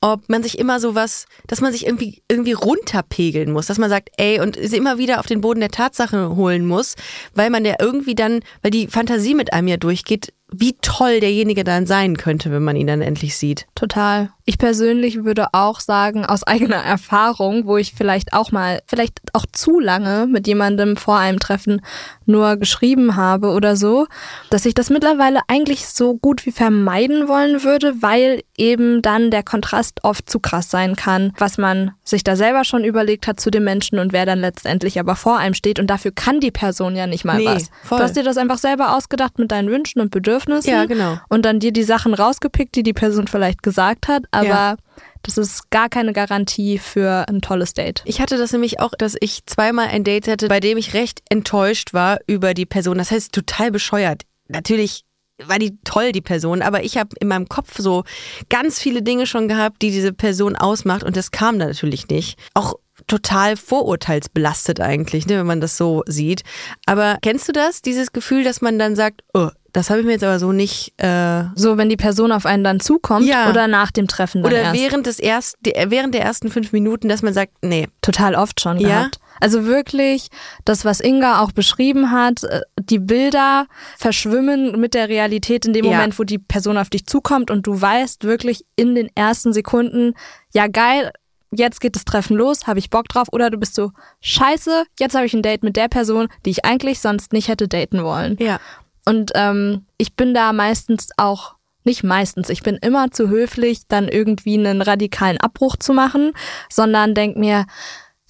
ob man sich immer sowas, dass man sich irgendwie, irgendwie runterpegeln muss, dass man sagt, ey, und sie immer wieder auf den Boden der Tatsache holen muss, weil man ja irgendwie dann, weil die Fantasie mit einem ja durchgeht, wie toll derjenige dann sein könnte, wenn man ihn dann endlich sieht. total. Ich persönlich würde auch sagen, aus eigener [laughs] Erfahrung, wo ich vielleicht auch mal, vielleicht auch zu lange mit jemandem vor einem Treffen nur geschrieben habe oder so, dass ich das mittlerweile eigentlich so gut wie vermeiden wollen würde, weil eben dann der Kontrast oft zu krass sein kann, was man sich da selber schon überlegt hat zu dem Menschen und wer dann letztendlich aber vor einem steht und dafür kann die Person ja nicht mal Nee, was. voll. Du hast dir das einfach selber ausgedacht mit deinen Wünschen und Bedürfnissen Ja, genau. und dann dir die Sachen rausgepickt, die die Person vielleicht gesagt hat, aber Ja. das ist gar keine Garantie für ein tolles Date. Ich hatte das nämlich auch, dass ich zweimal ein Date hatte, bei dem ich recht enttäuscht war über die Person. Das heißt, total bescheuert. Natürlich war die toll, die Person, aber ich habe in meinem Kopf so ganz viele Dinge schon gehabt, die diese Person ausmacht und das kam da natürlich nicht. Auch total vorurteilsbelastet eigentlich, ne, wenn man das so sieht. Aber kennst du das, dieses Gefühl, dass man dann sagt, oh, das habe ich mir jetzt aber so nicht äh, So, wenn die Person auf einen dann zukommt Ja. oder nach dem Treffen dann oder erst. während des erst, der- während der ersten fünf Minuten, dass man sagt, nee, Total oft schon Ja? gehabt. Also wirklich, das, was Inga auch beschrieben hat, äh, die Bilder verschwimmen mit der Realität in dem Ja. Moment, wo die Person auf dich zukommt und du weißt wirklich in den ersten Sekunden, ja geil, jetzt geht das Treffen los, habe ich Bock drauf. Oder du bist so, scheiße, jetzt habe ich ein Date mit der Person, die ich eigentlich sonst nicht hätte daten wollen. ja. Und ähm, ich bin da meistens auch, nicht meistens, ich bin immer zu höflich, dann irgendwie einen radikalen Abbruch zu machen, sondern denk mir,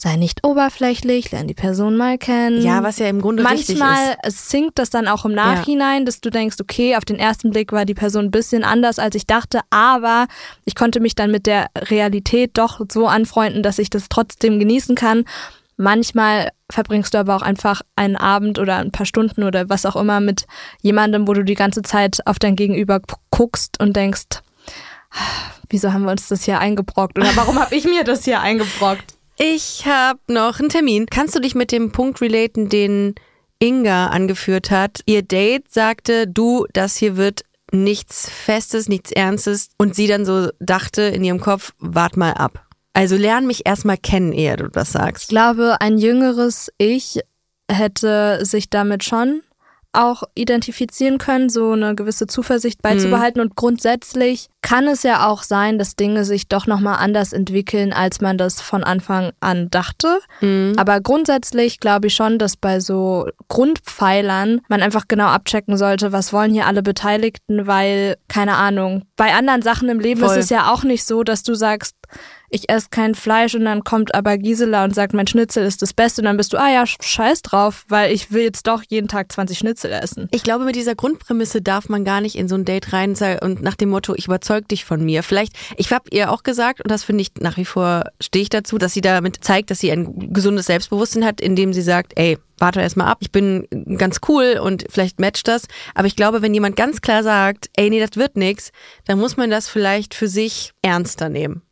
sei nicht oberflächlich, lern die Person mal kennen. Ja, was ja im Grunde Manchmal ist. es sinkt das dann auch im Nachhinein, dass du denkst, okay, auf den ersten Blick war die Person ein bisschen anders, als ich dachte, aber ich konnte mich dann mit der Realität doch so anfreunden, dass ich das trotzdem genießen kann. Manchmal verbringst du aber auch einfach einen Abend oder ein paar Stunden oder was auch immer mit jemandem, wo du die ganze Zeit auf dein Gegenüber gu- guckst und denkst, wieso haben wir uns das hier eingebrockt oder warum habe ich mir das hier eingebrockt? Ich habe noch einen Termin. Kannst du dich mit dem Punkt relaten, den Inga angeführt hat? Ihr Date sagte, du, das hier wird nichts Festes, nichts Ernstes. Und sie dann so dachte in ihrem Kopf, wart mal ab. Also lern mich erstmal kennen, ehe du das Ich sagst. glaube, ein jüngeres Ich hätte sich damit schon auch identifizieren können, so eine gewisse Zuversicht beizubehalten. Und grundsätzlich kann es ja auch sein, dass Dinge sich doch nochmal anders entwickeln, als man das von Anfang an dachte. Aber grundsätzlich glaube ich schon, dass bei so Grundpfeilern man einfach genau abchecken sollte, was wollen hier alle Beteiligten, weil, keine Ahnung, bei anderen Sachen im Leben Voll. ist es ja auch nicht so, dass du sagst, ich esse kein Fleisch und dann kommt aber Gisela und sagt, mein Schnitzel ist das Beste und dann bist du, ah ja, scheiß drauf, weil ich will jetzt doch jeden Tag 20 Schnitzel essen. Ich glaube, mit dieser Grundprämisse darf man gar nicht in so ein Date rein sein und nach dem Motto, ich überzeug dich von mir. Vielleicht, ich habe ihr auch gesagt, und das finde ich nach wie vor, stehe ich dazu, dass sie damit zeigt, dass sie ein gesundes Selbstbewusstsein hat, indem sie sagt, ey, warte erst mal ab, ich bin ganz cool und vielleicht matcht das. Aber ich glaube, wenn jemand ganz klar sagt, ey, nee, das wird nix, dann muss man das vielleicht für sich ernster nehmen.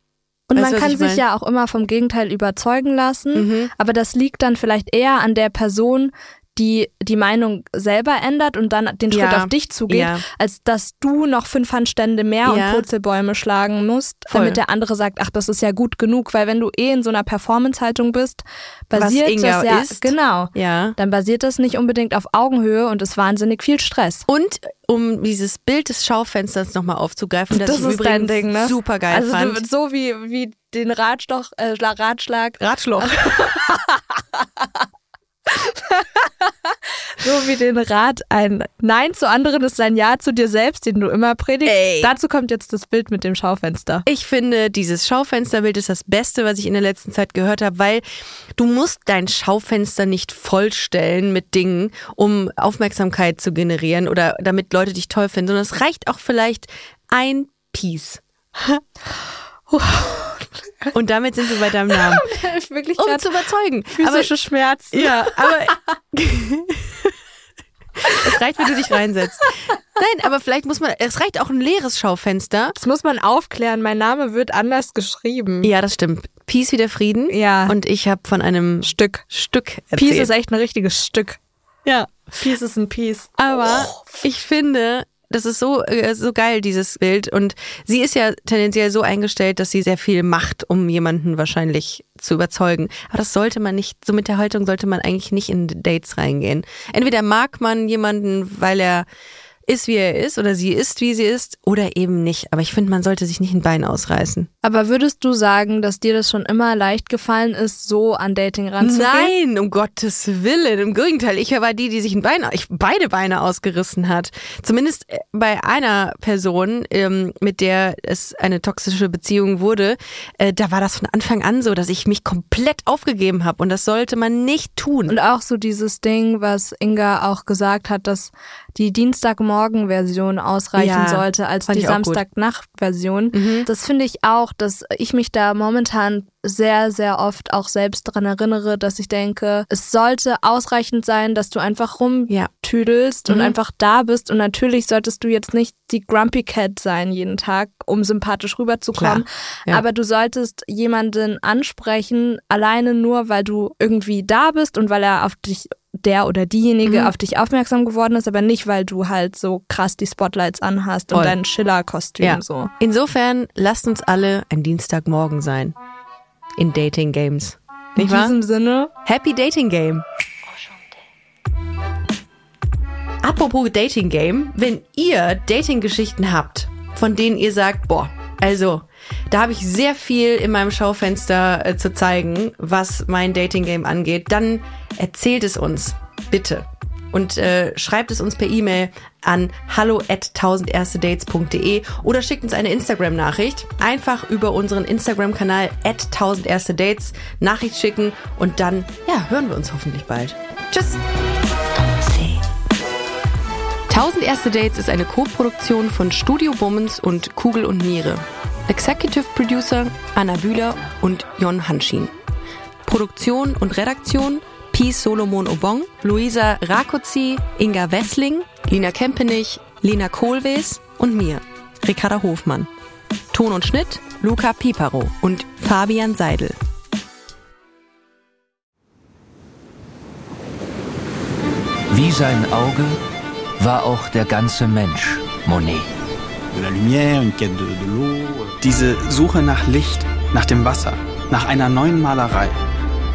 Und Weißt man kann ich sich mein? ja auch immer vom Gegenteil überzeugen lassen, Mhm. aber das liegt dann vielleicht eher an der Person, die die Meinung selber ändert und dann den Schritt Ja. auf dich zugeht, Ja. als dass du noch fünf Handstände mehr Ja. und Purzelbäume schlagen musst, Voll. damit der andere sagt, ach, das ist ja gut genug, weil wenn du eh in so einer Performance-Haltung bist, basiert das ja, ist. genau, Ja. dann basiert das nicht unbedingt auf Augenhöhe und ist wahnsinnig viel Stress. Und um dieses Bild des Schaufensters nochmal aufzugreifen, das, Das ich ist übrigens Ding, ne? super geil also fand. du, so wie, wie den Ratschlag, äh, Ratschlag, Ratschloch. [laughs] [laughs] so wie den Rat, ein Nein zu anderen ist ein Ja zu dir selbst, den du immer predigst. Ey. Dazu kommt jetzt das Bild mit dem Schaufenster. Ich finde, dieses Schaufensterbild ist das Beste, was ich in der letzten Zeit gehört habe, weil du musst dein Schaufenster nicht vollstellen mit Dingen, um Aufmerksamkeit zu generieren oder damit Leute dich toll finden, sondern es reicht auch vielleicht ein Piece. [laughs] Und damit sind wir bei deinem Namen. [laughs] Wirklich Um zu überzeugen. physische Schmerzen. Ja, aber [laughs] es reicht, wenn du dich reinsetzt. Nein, aber vielleicht muss man, es reicht auch ein leeres Schaufenster. Das muss man aufklären. Mein Name wird anders geschrieben. Ja, das stimmt. Peace wie der Frieden. Ja. Und ich habe von einem Stück. Stück erzählt. Peace ist echt ein richtiges Stück. ja. Peace ist ein Peace. Aber ich finde, das ist so, äh, so geil, dieses Bild. Und sie ist ja tendenziell so eingestellt, dass sie sehr viel macht, um jemanden wahrscheinlich zu überzeugen. Aber das sollte man nicht, so mit der Haltung sollte man eigentlich nicht in Dates reingehen. Entweder mag man jemanden, weil er ist, wie er ist, oder sie ist, wie sie ist, oder eben nicht. Aber ich finde, man sollte sich nicht ein Bein ausreißen. Aber würdest du sagen, dass dir das schon immer leicht gefallen ist, so an Dating ranzugehen? Nein, um Gottes Willen. Im Gegenteil, ich war die, die sich ein Bein, ich, beide Beine ausgerissen hat. Zumindest äh, bei einer Person, ähm, mit der es eine toxische Beziehung wurde, äh, da war das von Anfang an so, dass ich mich komplett aufgegeben habe. Und das sollte man nicht tun. Und auch so dieses Ding, was Inga auch gesagt hat, dass die Dienstagmorgen-Version ausreichen Ja, sollte als die. Samstagnacht-Version. Mhm. Das finde ich auch, dass ich mich da momentan sehr, sehr oft auch selbst dran erinnere, dass ich denke, es sollte ausreichend sein, dass du einfach Ja. rumtüdelst und Mhm. einfach da bist. Und natürlich solltest du jetzt nicht die Grumpy Cat sein jeden Tag, um sympathisch rüberzukommen. Ja. Aber du solltest jemanden ansprechen, alleine nur, weil du irgendwie da bist und weil er auf dich der oder diejenige Mhm. auf dich aufmerksam geworden ist, aber nicht, weil du halt so krass die Spotlights anhast und Voll. dein Schiller-Kostüm Ja. so. Insofern, lasst uns alle ein Dienstagmorgen sein. In Dating Games. In Nicht wahr? diesem Sinne, Happy Dating Game. Apropos Dating Game, wenn ihr Dating-Geschichten habt, von denen ihr sagt, boah, also, da habe ich sehr viel in meinem Schaufenster äh, zu zeigen, was mein Dating Game angeht, dann erzählt es uns, bitte. Und äh, schreibt es uns per E-Mail an hallo at 1000erstedates.de oder schickt uns eine Instagram-Nachricht. Einfach über unseren Instagram-Kanal at 1000erstedates Nachricht schicken und dann, ja, hören wir uns hoffentlich bald. Tschüss! 1000 Erste Dates ist eine Co-Produktion von Studio Bummens und Kugel und Niere. Executive Producer Anna Bühler und Jon Hanschin. Produktion und Redaktion Pi Solomon Obong, Luisa Rakoczy, Inga Wessling, Lina Kempenich, Lena Kohlwees und mir, Ricarda Hofmann. Ton und Schnitt Luca Piparo und Fabian Seidel. Wie sein Auge war auch der ganze Mensch Monet. Diese Suche nach Licht, nach dem Wasser, nach einer neuen Malerei.